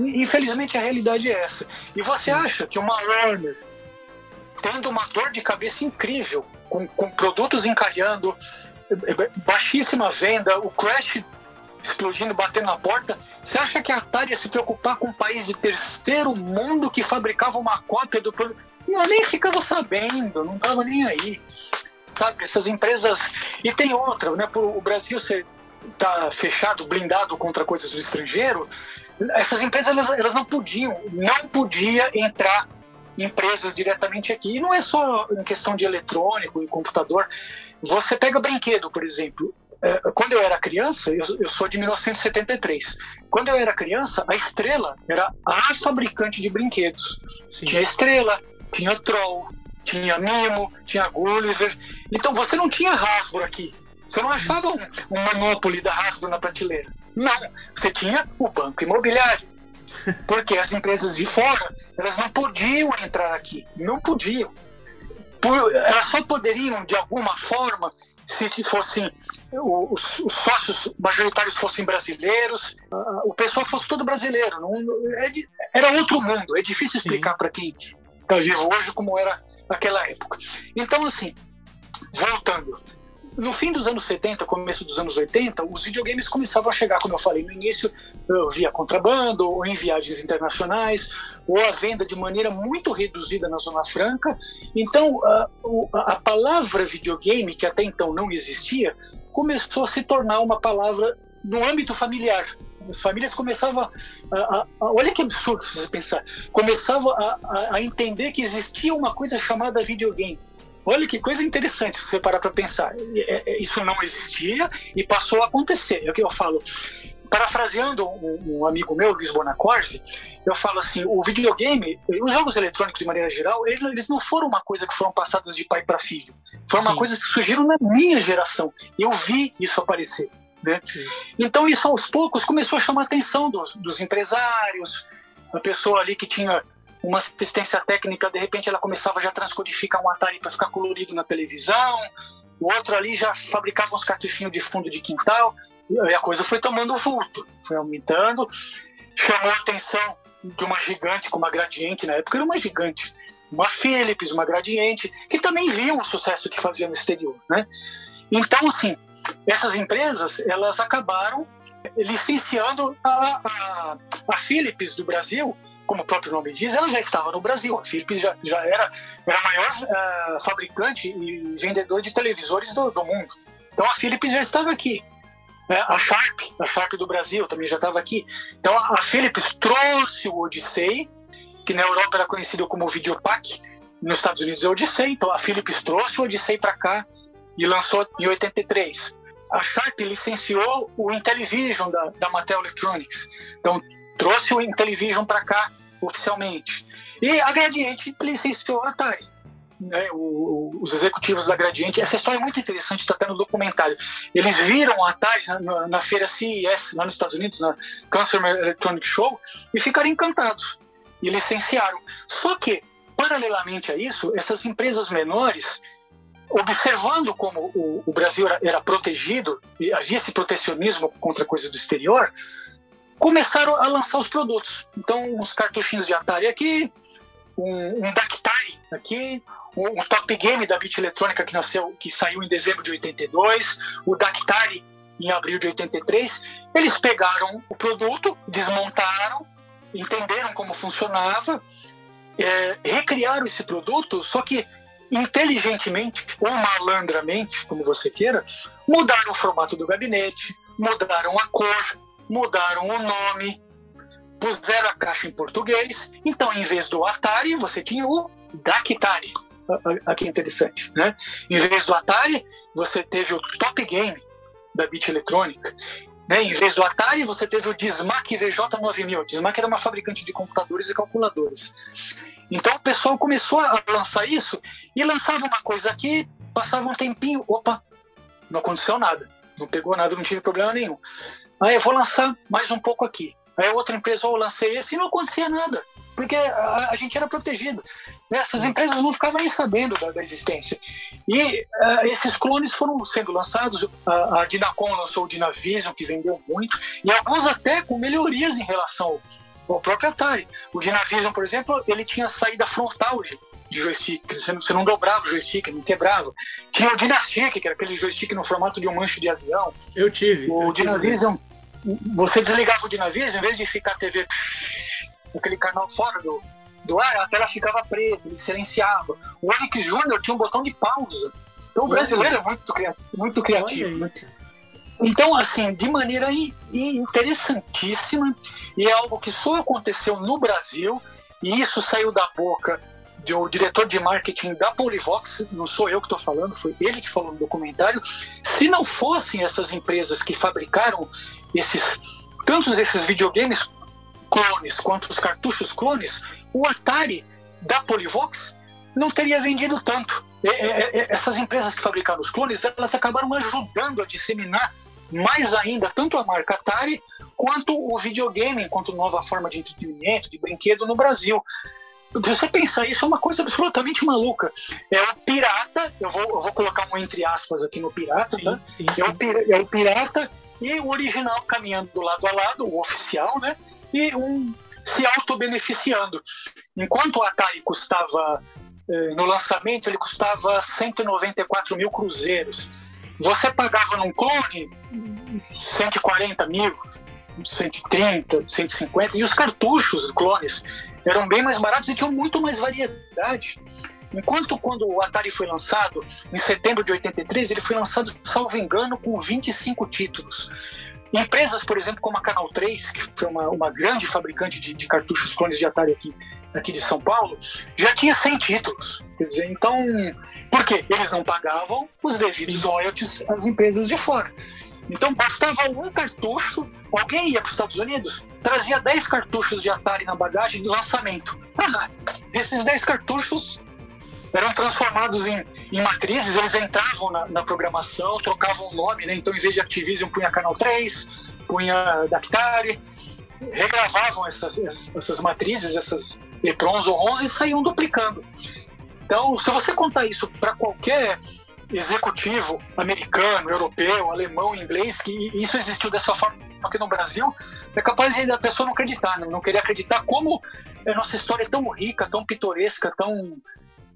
infelizmente, a realidade é essa. E você acha que uma Warner, tendo uma dor de cabeça incrível, com, com produtos encalhando, baixíssima venda, o Crash explodindo, batendo na porta. Você acha que a Atari ia se preocupar com um país de terceiro mundo que fabricava uma cópia do produto? Eu nem ficava sabendo, não estava nem aí. Sabe, essas empresas. E tem outra, né? O Brasil ser tá fechado, blindado contra coisas do estrangeiro, essas empresas elas, elas não podiam, não podia entrar empresas diretamente aqui. E não é só em questão de eletrônico e computador. Você pega brinquedo, por exemplo. É, quando eu era criança, eu, eu, sou de 1973. Quando eu era criança, a Estrela era a fabricante de brinquedos. Sim. Tinha Estrela, tinha Troll, tinha Mimo, tinha Gulliver. Então você não tinha Hasbro aqui. Você não achava um, um Monopoly da Hasbro na prateleira. Não. Você tinha o Banco Imobiliário. <laughs> Porque as empresas de fora, elas não podiam entrar aqui. Não podiam. Por, elas só poderiam, de alguma forma, se fossem os, os, sócios majoritários fossem brasileiros, o pessoal fosse todo brasileiro. Não, é era outro mundo. É difícil explicar para quem está vivo hoje como era naquela época. Então, assim, voltando. No fim dos anos 70, começo dos anos 80, os videogames começavam a chegar, como eu falei no início, via contrabando, ou em viagens internacionais, ou a venda de maneira muito reduzida na Zona Franca. Então, a, a palavra videogame, que até então não existia, começou a se tornar uma palavra no âmbito familiar. As famílias começavam a, a, a olha que absurdo se você pensar, começavam a, a, entender que existia uma coisa chamada videogame. Olha que coisa interessante se você parar para pensar. É, é, isso não existia e passou a acontecer. É o que eu falo. Parafraseando um, um amigo meu, Luiz Bonacorsi, eu falo assim: o videogame, os jogos eletrônicos de maneira geral, eles, eles não foram uma coisa que foram passadas de pai para filho. Foram Sim. uma coisa que surgiram na minha geração. Eu vi isso aparecer. Né? Então, isso aos poucos começou a chamar a atenção dos, dos empresários, a pessoa ali que tinha uma assistência técnica, de repente ela começava já a transcodificar um Atari para ficar colorido na televisão, o outro ali já fabricava uns cartuchinhos de fundo de quintal, e a coisa foi tomando vulto, foi aumentando, chamou a atenção de uma gigante com uma gradiente, na época era uma gigante, uma Philips, uma gradiente, que também viam o sucesso que fazia no exterior, né? Então, assim, essas empresas, elas acabaram licenciando a, a, a Philips do Brasil, como o próprio nome diz, ela já estava no Brasil. A Philips já, já era, era a maior uh, fabricante e vendedor de televisores do, do, mundo. Então a Philips já estava aqui. É, a Sharp, a Sharp do Brasil também já estava aqui. Então a Philips trouxe o Odyssey, que na Europa era conhecido como Videopack, nos Estados Unidos é Odyssey. Então a Philips trouxe o Odyssey para cá e lançou em 83. A Sharp licenciou o Intellivision da, da Mattel Electronics. Então trouxe o Intellivision para cá oficialmente. E a Gradiente licenciou a Atari. Né, o, os executivos da Gradiente. Essa história é muito interessante, está até no documentário. Eles viram a Atari na, na, feira CES, lá nos Estados Unidos, na Consumer Electronic Show, e ficaram encantados e licenciaram. Só que, paralelamente a isso, essas empresas menores, observando como o, o Brasil era, era protegido e havia esse protecionismo contra coisa do exterior, começaram a lançar os produtos. Então, uns cartuchinhos de Atari aqui, um, um Dactari aqui, um, um, Top Game da Bit Eletrônica que nasceu, que saiu em dezembro de 82, o Dactari em abril de 83. Eles pegaram o produto, desmontaram, entenderam como funcionava, é, recriaram esse produto, só que inteligentemente ou malandramente, como você queira, mudaram o formato do gabinete, mudaram a cor, mudaram o nome, puseram a caixa em português. Então, em vez do Atari, você tinha o Dactari. Aqui é interessante, né? Em vez do Atari, você teve o Top Game da Bit Eletrônica. Né? Em vez do Atari, você teve o Dismac VJ9000. O Dismac era uma fabricante de computadores e calculadores. Então o pessoal começou a lançar isso e lançava uma coisa aqui, passava um tempinho, opa, não aconteceu nada, não pegou nada, não tive problema nenhum. Aí eu vou lançar mais um pouco aqui. Aí outra empresa, eu lancei esse e não acontecia nada, porque a, a gente era protegido. Essas empresas não ficavam nem sabendo da, da existência. E uh, esses clones foram sendo lançados. A, a Dinacom lançou o Dinavision, que vendeu muito, e alguns até com melhorias em relação ao, ao próprio Atari. O Dinavision, por exemplo, ele tinha saída frontal de, joystick. Você não, você não dobrava o joystick, não quebrava. Tinha o Dynastic, que era aquele joystick no formato de um manche de avião. Eu tive. O eu Dynavision, você desligava o Dynavision, em vez de ficar a TV aquele canal fora do, do ar, a tela ficava preta, ele silenciava. O Onix Júnior tinha um botão de pausa. Então o brasileiro é muito, muito criativo. Né? Então, assim, de maneira interessantíssima, e é algo que só aconteceu no Brasil, e isso saiu da boca do diretor de marketing da Polivox, não sou eu que estou falando, foi ele que falou no documentário. Se não fossem essas empresas que fabricaram esses tantos esses videogames clones quanto os cartuchos clones, o Atari da Polivox não teria vendido tanto. essas empresas que fabricaram os clones, elas acabaram ajudando a disseminar mais ainda tanto a marca Atari quanto o videogame, quanto nova forma de entretenimento, de brinquedo no Brasil. Se você pensar isso, é uma coisa absolutamente maluca. É o pirata, eu vou, eu vou colocar um entre aspas aqui no pirata, sim, tá? Sim, é, O, é o pirata e o original caminhando lado a lado, o oficial, né? E um se auto-beneficiando. Enquanto o Atari custava, eh, no lançamento, ele custava 194 mil cruzeiros. Você pagava num clone 140 mil, 130, 150, e os cartuchos, clones, eram bem mais baratos e tinham muito mais variedade. Enquanto quando o Atari foi lançado, em setembro de 83, ele foi lançado, salvo engano, com 25 títulos. Empresas, por exemplo, como a Canal 3, que foi uma, uma grande fabricante de, de, cartuchos clones de Atari aqui, aqui de São Paulo, já tinha 100 títulos. Quer dizer, então, por quê? Eles não pagavam os devidos royalties às empresas de fora. Então bastava um cartucho, alguém ia para os Estados Unidos, trazia 10 cartuchos de Atari na bagagem de lançamento. Ah, esses 10 cartuchos eram transformados em, em matrizes, eles entravam na, na, programação, trocavam o nome, né? Então, em vez de Activision, punha Canal 3, punha Dactari, regravavam essas, essas matrizes, essas EPROMs ou 11 e saíam duplicando. Então, se você contar isso para qualquer executivo americano, europeu, alemão, inglês, que isso existiu dessa forma aqui no Brasil, é capaz de a pessoa não acreditar, né? não querer acreditar como a nossa história é tão rica, tão pitoresca, tão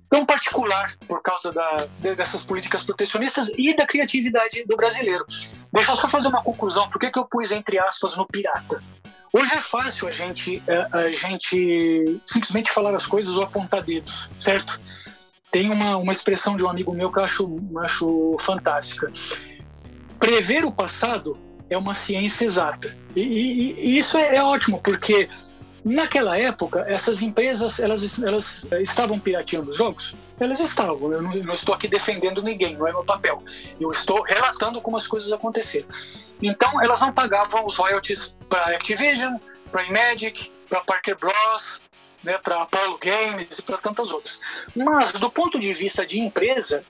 tão particular por causa da, dessas políticas protecionistas e da criatividade do brasileiro. deixa eu só fazer uma conclusão. Por que, que eu pus entre aspas no pirata? Hoje é fácil a gente, a, a gente simplesmente falar as coisas ou apontar dedos, certo? Tem uma, uma expressão de um amigo meu que eu acho, acho fantástica. Prever o passado é uma ciência exata. E, e, e isso é, é, ótimo, porque naquela época, essas empresas elas, elas estavam pirateando os jogos? Elas estavam. Eu não, não estou aqui defendendo ninguém, não é meu papel. Eu estou relatando como as coisas aconteceram. Então, elas não pagavam os royalties para Activision, para Magic, para Parker Bros, né, para Apollo Games e para tantas outras. Mas, do ponto de vista de empresa,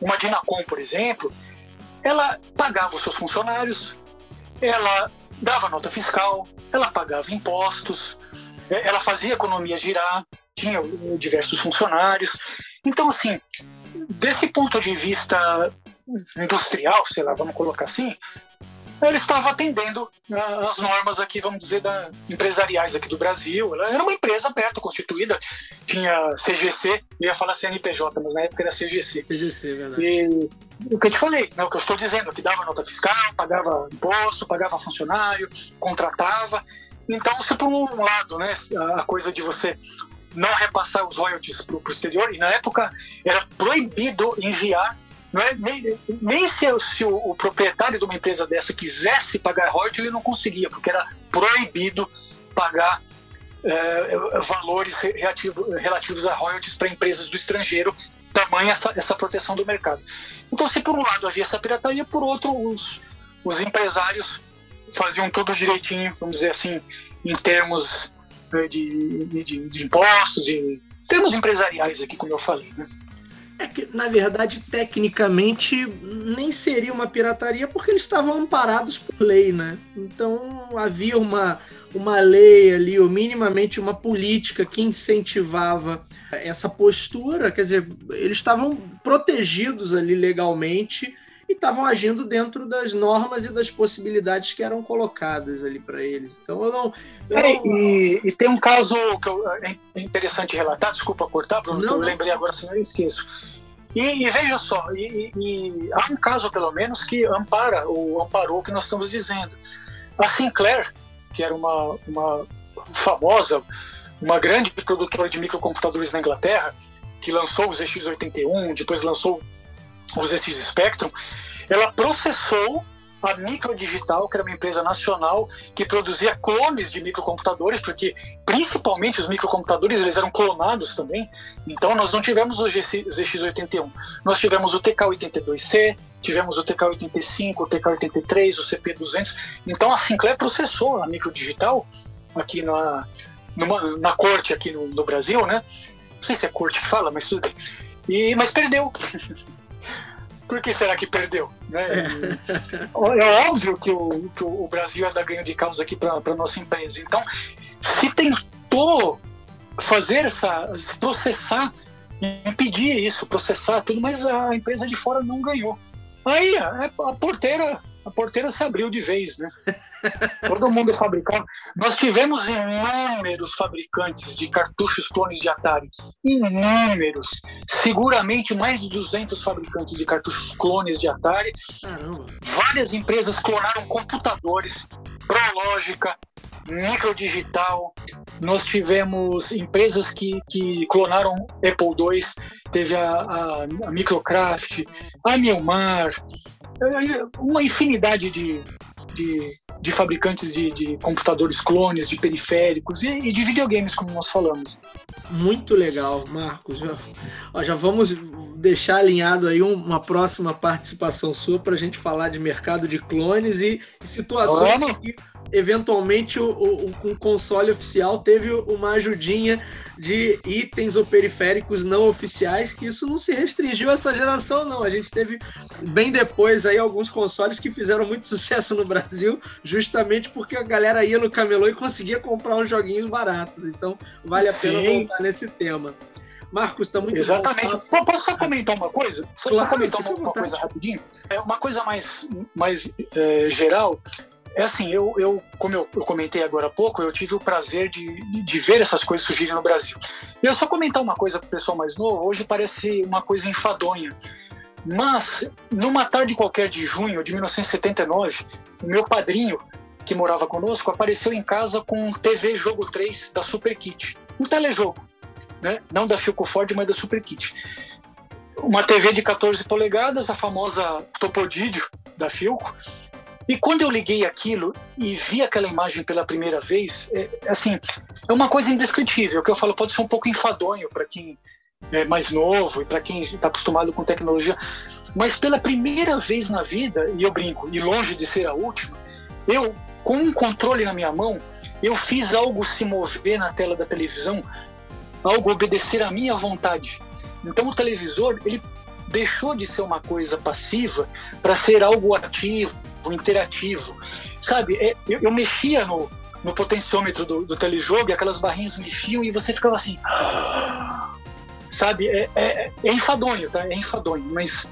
uma Dinacom, por exemplo, ela pagava os seus funcionários, ela dava nota fiscal, ela pagava impostos, é, ela fazia a economia girar, tinha diversos funcionários. Então, assim, desse ponto de vista industrial, sei lá, vamos colocar assim, ela estava atendendo as normas aqui, vamos dizer, da, empresariais aqui do Brasil. Ela era uma empresa aberta, constituída, tinha CGC, eu ia falar CNPJ, mas na época era CGC. CGC, verdade. E o que eu te falei, né, o que eu estou dizendo, que dava nota fiscal, pagava imposto, pagava funcionário, contratava. Então, se por um lado, né, a coisa de você não repassar os royalties para o exterior, e na época era proibido enviar não é, nem, nem se, se o, o, proprietário de uma empresa dessa quisesse pagar royalties, ele não conseguia, porque era proibido pagar é, valores relativo, relativos a royalties para empresas do estrangeiro, tamanha essa, essa proteção do mercado. Então, se por um lado havia essa pirataria, por outro, os, os empresários faziam tudo direitinho, vamos dizer assim, em termos né, de, de, de impostos, de termos empresariais aqui, como eu falei. Né? É que, na verdade, tecnicamente, nem seria uma pirataria porque eles estavam amparados por lei, né? Então havia uma, uma lei ali, ou minimamente uma política que incentivava essa postura, quer dizer, eles estavam protegidos ali legalmente e estavam agindo dentro das normas e das possibilidades que eram colocadas ali para eles. Então eu não. Eu é, não... E, e, tem um caso que eu, é interessante relatar, desculpa cortar, Bruno, não, eu não. lembrei agora, senão eu esqueço. E, e veja só, e, e, há um caso pelo menos que ampara ou amparou o que nós estamos dizendo. A Sinclair, que era uma, uma famosa, uma grande produtora de microcomputadores na Inglaterra, que lançou os ZX81, depois lançou os ZX Spectrum, ela processou a Microdigital, que era uma empresa nacional que produzia clones de microcomputadores, porque principalmente os microcomputadores eles eram clonados também. Então nós não tivemos o ZX81, nós tivemos o TK82C, tivemos o TK85, o TK83, o CP200. Então a Sinclair processou a Microdigital aqui na, numa, na corte aqui no, no Brasil, né? Não sei se é corte que fala, mas tudo. E, mas perdeu. <laughs> por que será que perdeu? Né? é óbvio que o, que o Brasil é da ganho de causa aqui para a nossa empresa. Então, se tentou fazer essa, processar, impedir isso, processar tudo, mas a empresa de fora não ganhou. Aí a, a porteira a porteira se abriu de vez, né? Todo mundo fabricava. Nós tivemos inúmeros fabricantes de cartuchos clones de Atari. Inúmeros. Seguramente mais de 200 fabricantes de cartuchos clones de Atari. Caramba. Várias empresas clonaram computadores, Prológica, Microdigital. Nós tivemos empresas que, que clonaram Apple II. Teve a, a, a Microcraft, a Nilmar, uma infinidade de, de, de fabricantes de, de, computadores clones, de periféricos e, e, de videogames, como nós falamos. Muito legal, Marcos. Já, ó, já vamos deixar alinhado aí uma próxima participação sua para a gente falar de mercado de clones e, e situações que eventualmente o, o, o, console oficial teve uma ajudinha de itens ou periféricos não oficiais, que isso não se restringiu a essa geração, não. A gente teve bem depois aí alguns consoles que fizeram muito sucesso no Brasil, justamente porque a galera ia no camelô e conseguia comprar uns joguinhos baratos. Então, vale a pena Sim. voltar nesse tema. Marcos, está muito Exatamente. Bom. Posso só comentar uma coisa? Claro, só comentar uma, uma coisa rapidinho? É uma coisa mais, mais é, geral. É assim, eu, eu como eu, eu, comentei agora há pouco, eu tive o prazer de, de ver essas coisas surgirem no Brasil. E eu só comentar uma coisa para o pessoal mais novo, hoje parece uma coisa enfadonha. Mas, numa tarde qualquer de junho de 1979, meu padrinho, que morava conosco, apareceu em casa com TV Jogo 3 da Super Kit. Um telejogo, né? Não da Philco Ford, mas da Super Kit. Uma TV de 14 polegadas, a famosa Topodídio da Philco. E quando eu liguei aquilo e vi aquela imagem pela primeira vez, é, assim, é uma coisa indescritível, que eu falo, pode ser um pouco enfadonho para quem é, mais novo e para quem está acostumado com tecnologia. Mas pela primeira vez na vida, e eu brinco, e longe de ser a última, eu, com um controle na minha mão, eu fiz algo se mover na tela da televisão, algo obedecer à minha vontade. Então o televisor, ele deixou de ser uma coisa passiva para ser algo ativo, interativo. Sabe, é, eu, eu, mexia no, no potenciômetro do, do telejogo e aquelas barrinhas mexiam e você ficava assim <gasps> sabe? É, é, é enfadonho, tá? É enfadonho, mas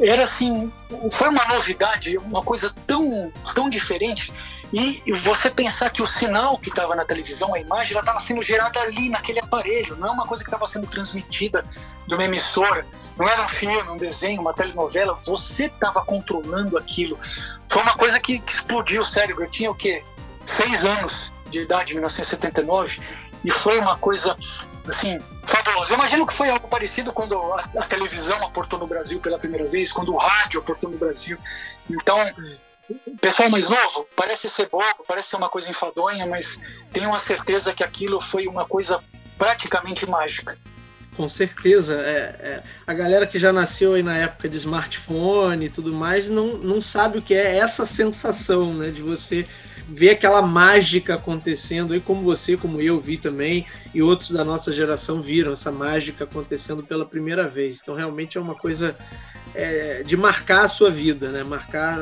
era assim, foi uma novidade, uma coisa tão, tão diferente. E você pensar que o sinal que estava na televisão, a imagem, ela estava sendo gerada ali naquele aparelho, não é uma coisa que estava sendo transmitida de uma emissora, não era um filme, um desenho, uma telenovela, você estava controlando aquilo. Foi uma coisa que, que explodiu o cérebro. Eu tinha o quê? Seis anos de idade, em 1979, e foi uma coisa assim, fabuloso. Eu imagino que foi algo parecido quando a, a, televisão aportou no Brasil pela primeira vez, quando o rádio aportou no Brasil. Então, pessoal mais novo, parece ser bobo, parece ser uma coisa enfadonha, mas tenho uma certeza que aquilo foi uma coisa praticamente mágica. Com certeza. É, é, a galera que já nasceu aí na época de smartphone e tudo mais não, não sabe o que é essa sensação né, de você ver aquela mágica acontecendo, e como você, como eu vi também, e outros da nossa geração viram essa mágica acontecendo pela primeira vez. Então, realmente é uma coisa é, de marcar a sua vida, né? Marcar,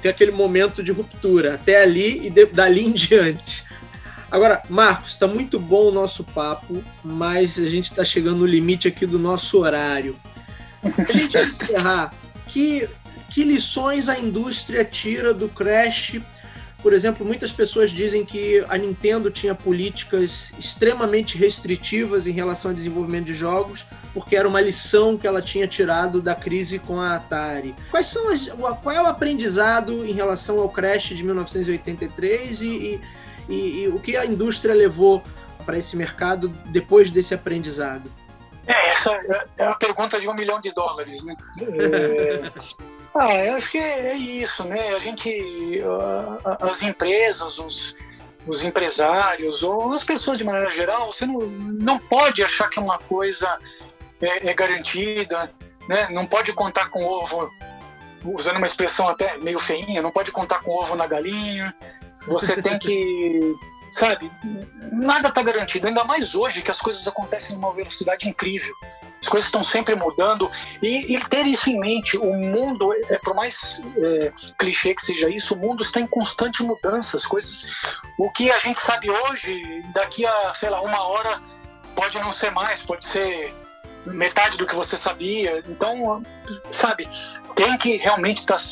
ter aquele momento de ruptura, até ali e de, dali em diante. Agora, Marcos, está muito bom o nosso papo, mas a gente está chegando no limite aqui do nosso horário. A gente vai encerrar. Que, que lições a indústria tira do Crash por exemplo, muitas pessoas dizem que a Nintendo tinha políticas extremamente restritivas em relação ao desenvolvimento de jogos, porque era uma lição que ela tinha tirado da crise com a Atari. Quais são as, qual é o aprendizado em relação ao Crash de 1983 e, e, e, e o que a indústria levou para esse mercado depois desse aprendizado? É, essa é a pergunta de um milhão de dólares, né? <laughs> É... Ah, eu acho que é, isso, né? A gente, as empresas, os, os empresários ou as pessoas de maneira geral, você não, não pode achar que uma coisa é, é garantida, né? Não pode contar com ovo, usando uma expressão até meio feinha, não pode contar com ovo na galinha. Você tem que, sabe? Nada está garantido, ainda mais hoje que as coisas acontecem numa velocidade incrível. As coisas estão sempre mudando. E, e, ter isso em mente, o mundo, é, por mais é, clichê que seja isso, o mundo está em constante mudança, as coisas, o que a gente sabe hoje, daqui a, sei lá, uma hora pode não ser mais, pode ser metade do que você sabia, então, sabe, tem que realmente estar tá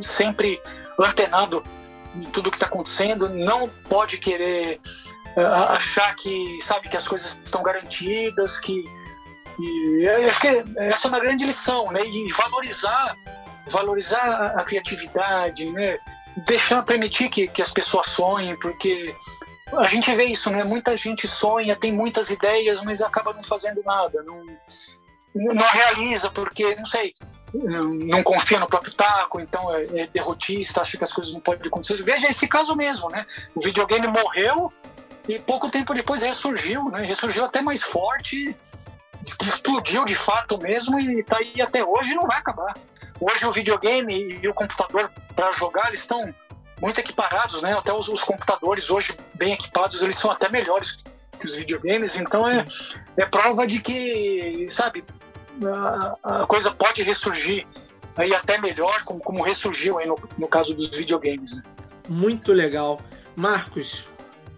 sempre antenado tudo que está acontecendo, não pode querer uh, achar que, sabe, que as coisas estão garantidas, que e acho que essa é uma grande lição, né? E valorizar, valorizar a, criatividade, né? Deixar, permitir que, que as pessoas sonhem, porque a gente vê isso, né? Muita gente sonha, tem muitas ideias, mas acaba não fazendo nada, não, não realiza porque, não sei, não confia no próprio taco, então é, é derrotista, acha que as coisas não podem acontecer. Veja esse caso mesmo, né? O videogame morreu e pouco tempo depois ressurgiu, né? Ressurgiu até mais forte explodiu de fato mesmo e está aí até hoje e não vai acabar. Hoje o videogame e o computador para jogar eles estão muito equiparados, né? Até os, os, computadores hoje bem equipados eles são até melhores que os videogames. Então é, é prova de que, sabe, a, a coisa pode ressurgir aí até melhor, como, como ressurgiu aí no, no caso dos videogames. Né? Muito legal. Marcos,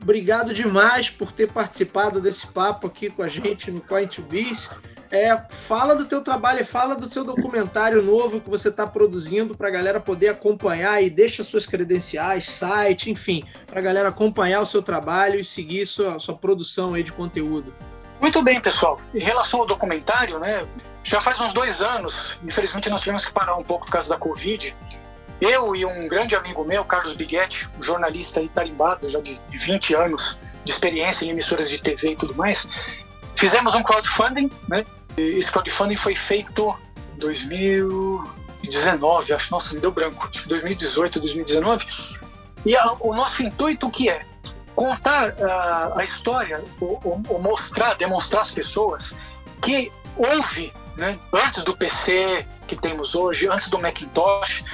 Obrigado demais por ter participado desse papo aqui com a gente no Coin to Biz. É, fala do teu trabalho fala do seu documentário novo que você está produzindo para a galera poder acompanhar e deixa suas credenciais, site, enfim, para a galera acompanhar o seu trabalho e seguir sua, sua produção aí de conteúdo. Muito bem, pessoal. Em relação ao documentário, né, já faz uns dois anos, infelizmente nós tivemos que parar um pouco por causa da Covid. Eu e um grande amigo meu, Carlos Biguetti, um jornalista italimbado já de 20 anos de experiência em emissoras de TV e tudo mais, fizemos um crowdfunding, né? Esse crowdfunding foi feito em 2019, acho, nossa, me deu branco, 2018, 2019. E a, o nosso intuito que é contar uh, a história, ou, ou, mostrar, demonstrar às pessoas que houve, né, antes do PC que temos hoje, antes do Macintosh,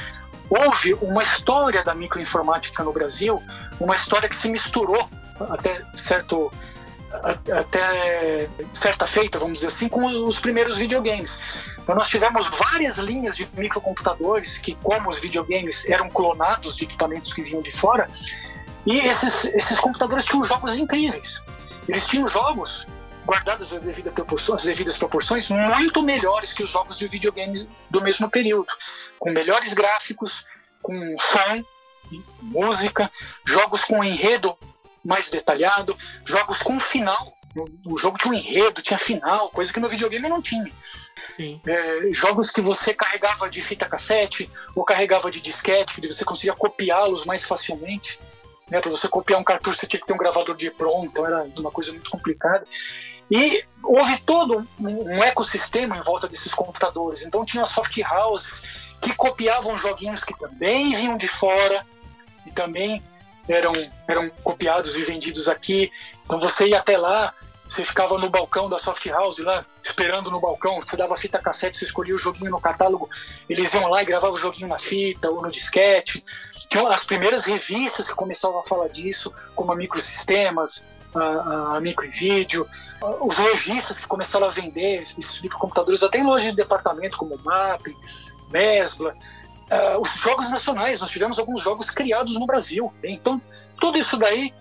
houve uma história da microinformática no Brasil, uma história que se misturou até certo até certa feita, vamos dizer assim, com os primeiros videogames. Então nós tivemos várias linhas de microcomputadores que, como os videogames eram clonados de equipamentos que vinham de fora, e esses, esses computadores tinham jogos incríveis. Eles tinham jogos guardados as devidas proporções, as devidas proporções muito melhores que os jogos de videogame do mesmo período, com melhores gráficos, com som, música, jogos com enredo mais detalhado, jogos com final. O jogo tinha um enredo, tinha final, coisa que no videogame não tinha. É, jogos que você carregava de fita cassete ou carregava de disquete, que você conseguia copiá-los mais facilmente. Né? Para você copiar um cartucho, você tinha que ter um gravador de pronto, então era uma coisa muito complicada. E houve todo um, ecossistema em volta desses computadores. Então tinha soft houses que copiavam joguinhos que também vinham de fora e também eram, eram copiados e vendidos aqui. Então você ia até lá, você ficava no balcão da soft house lá, esperando no balcão, você dava fita cassete, você escolhia o joguinho no catálogo, eles iam lá e gravavam o joguinho na fita ou no disquete. Tinham as primeiras revistas que começavam a falar disso, como a Microsistemas, a, a Micro e Vídeo, os lojistas que começaram a vender esses microcomputadores até em lojas de departamento como MAP, Mesbla, uh, os jogos nacionais, nós tivemos alguns jogos criados no Brasil. Então, tudo isso daí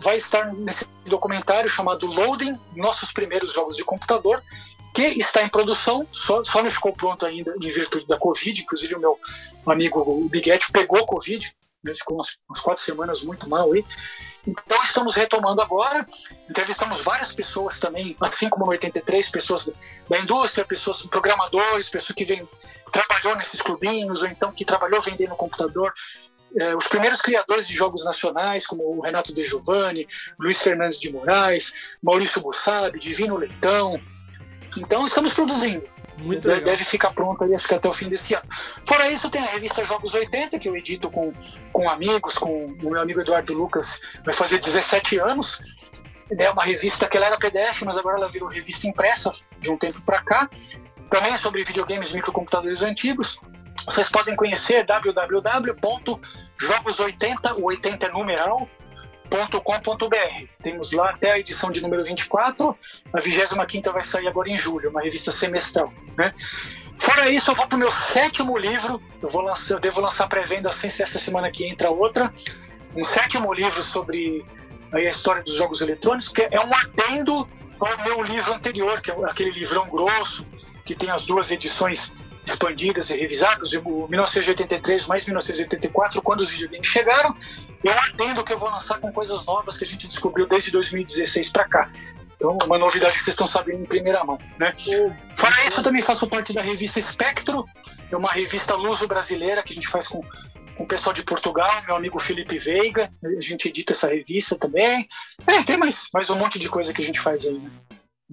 vai estar nesse documentário chamado Loading, Nossos Primeiros Jogos de Computador, que está em produção, só, só não ficou pronto ainda em virtude da Covid. Inclusive, o meu amigo Biguete pegou Covid, né, ficou umas, umas quatro semanas muito mal aí. Então estamos retomando agora. Entrevistamos várias pessoas também, assim como no 83, pessoas da indústria, pessoas programadores, pessoas que vêm trabalhou nesses clubinhos, ou então que trabalhou vendendo computador. É, os primeiros criadores de jogos nacionais, como o Renato De Giovanni, Luiz Fernandes de Moraes, Maurício Bussabi, Divino Leitão. Então estamos produzindo. Muito deve, deve ficar pronto aí, acho que até o fim desse ano. Fora isso, tem a revista Jogos 80, que eu edito com, com amigos, com o meu amigo Eduardo Lucas, vai fazer 17 anos. É uma revista que ela era PDF, mas agora ela virou revista impressa de um tempo para cá também sobre videogames e microcomputadores antigos. Vocês podem conhecer www.jogos80, o 80 é numeral, .com.br. Temos lá até a edição de número 24, a 25 vai sair agora em julho, uma revista semestral. Né? Fora isso, eu vou para o meu sétimo livro, eu, vou lançar, eu devo lançar pré-venda assim se essa semana aqui entra outra, um sétimo livro sobre a história dos jogos eletrônicos, que é um adendo ao meu livro anterior, que é aquele livrão grosso, que tem as duas edições expandidas e revisadas, o 1983 mais 1984, quando os videogames chegaram. Eu atendo que eu vou lançar com coisas novas que a gente descobriu desde 2016 para cá. Então, uma novidade que vocês estão sabendo em primeira mão. Né? Fora isso, eu também faço parte da revista Espectro, é uma revista luso-brasileira que a gente faz com, com o pessoal de Portugal, meu amigo Felipe Veiga, a gente edita essa revista também. É, tem mais, mais um monte de coisa que a gente faz aí. Né?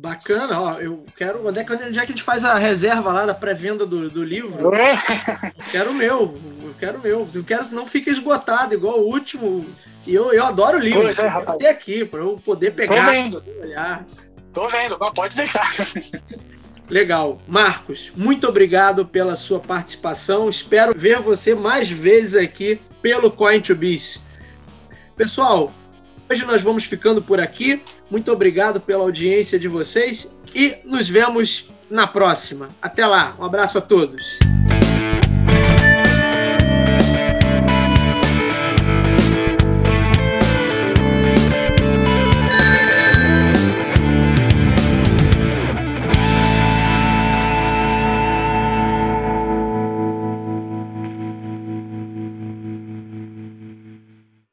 Bacana, ó, eu quero. Onde é que, onde é que a gente faz a reserva lá da pré-venda do, do livro? É. Eu quero o meu, eu quero o meu. Eu quero, senão fica esgotado, igual o último. E eu, eu adoro o livro. Pois é, rapaz. Ter aqui, para eu poder pegar. Tô vendo. Olhar. Tô vendo, não pode deixar. Legal. Marcos, muito obrigado pela sua participação. Espero ver você mais vezes aqui pelo Coin2Biz. Pessoal, Hoje nós vamos ficando por aqui. Muito obrigado pela audiência de vocês e nos vemos na próxima. Até lá, um abraço a todos.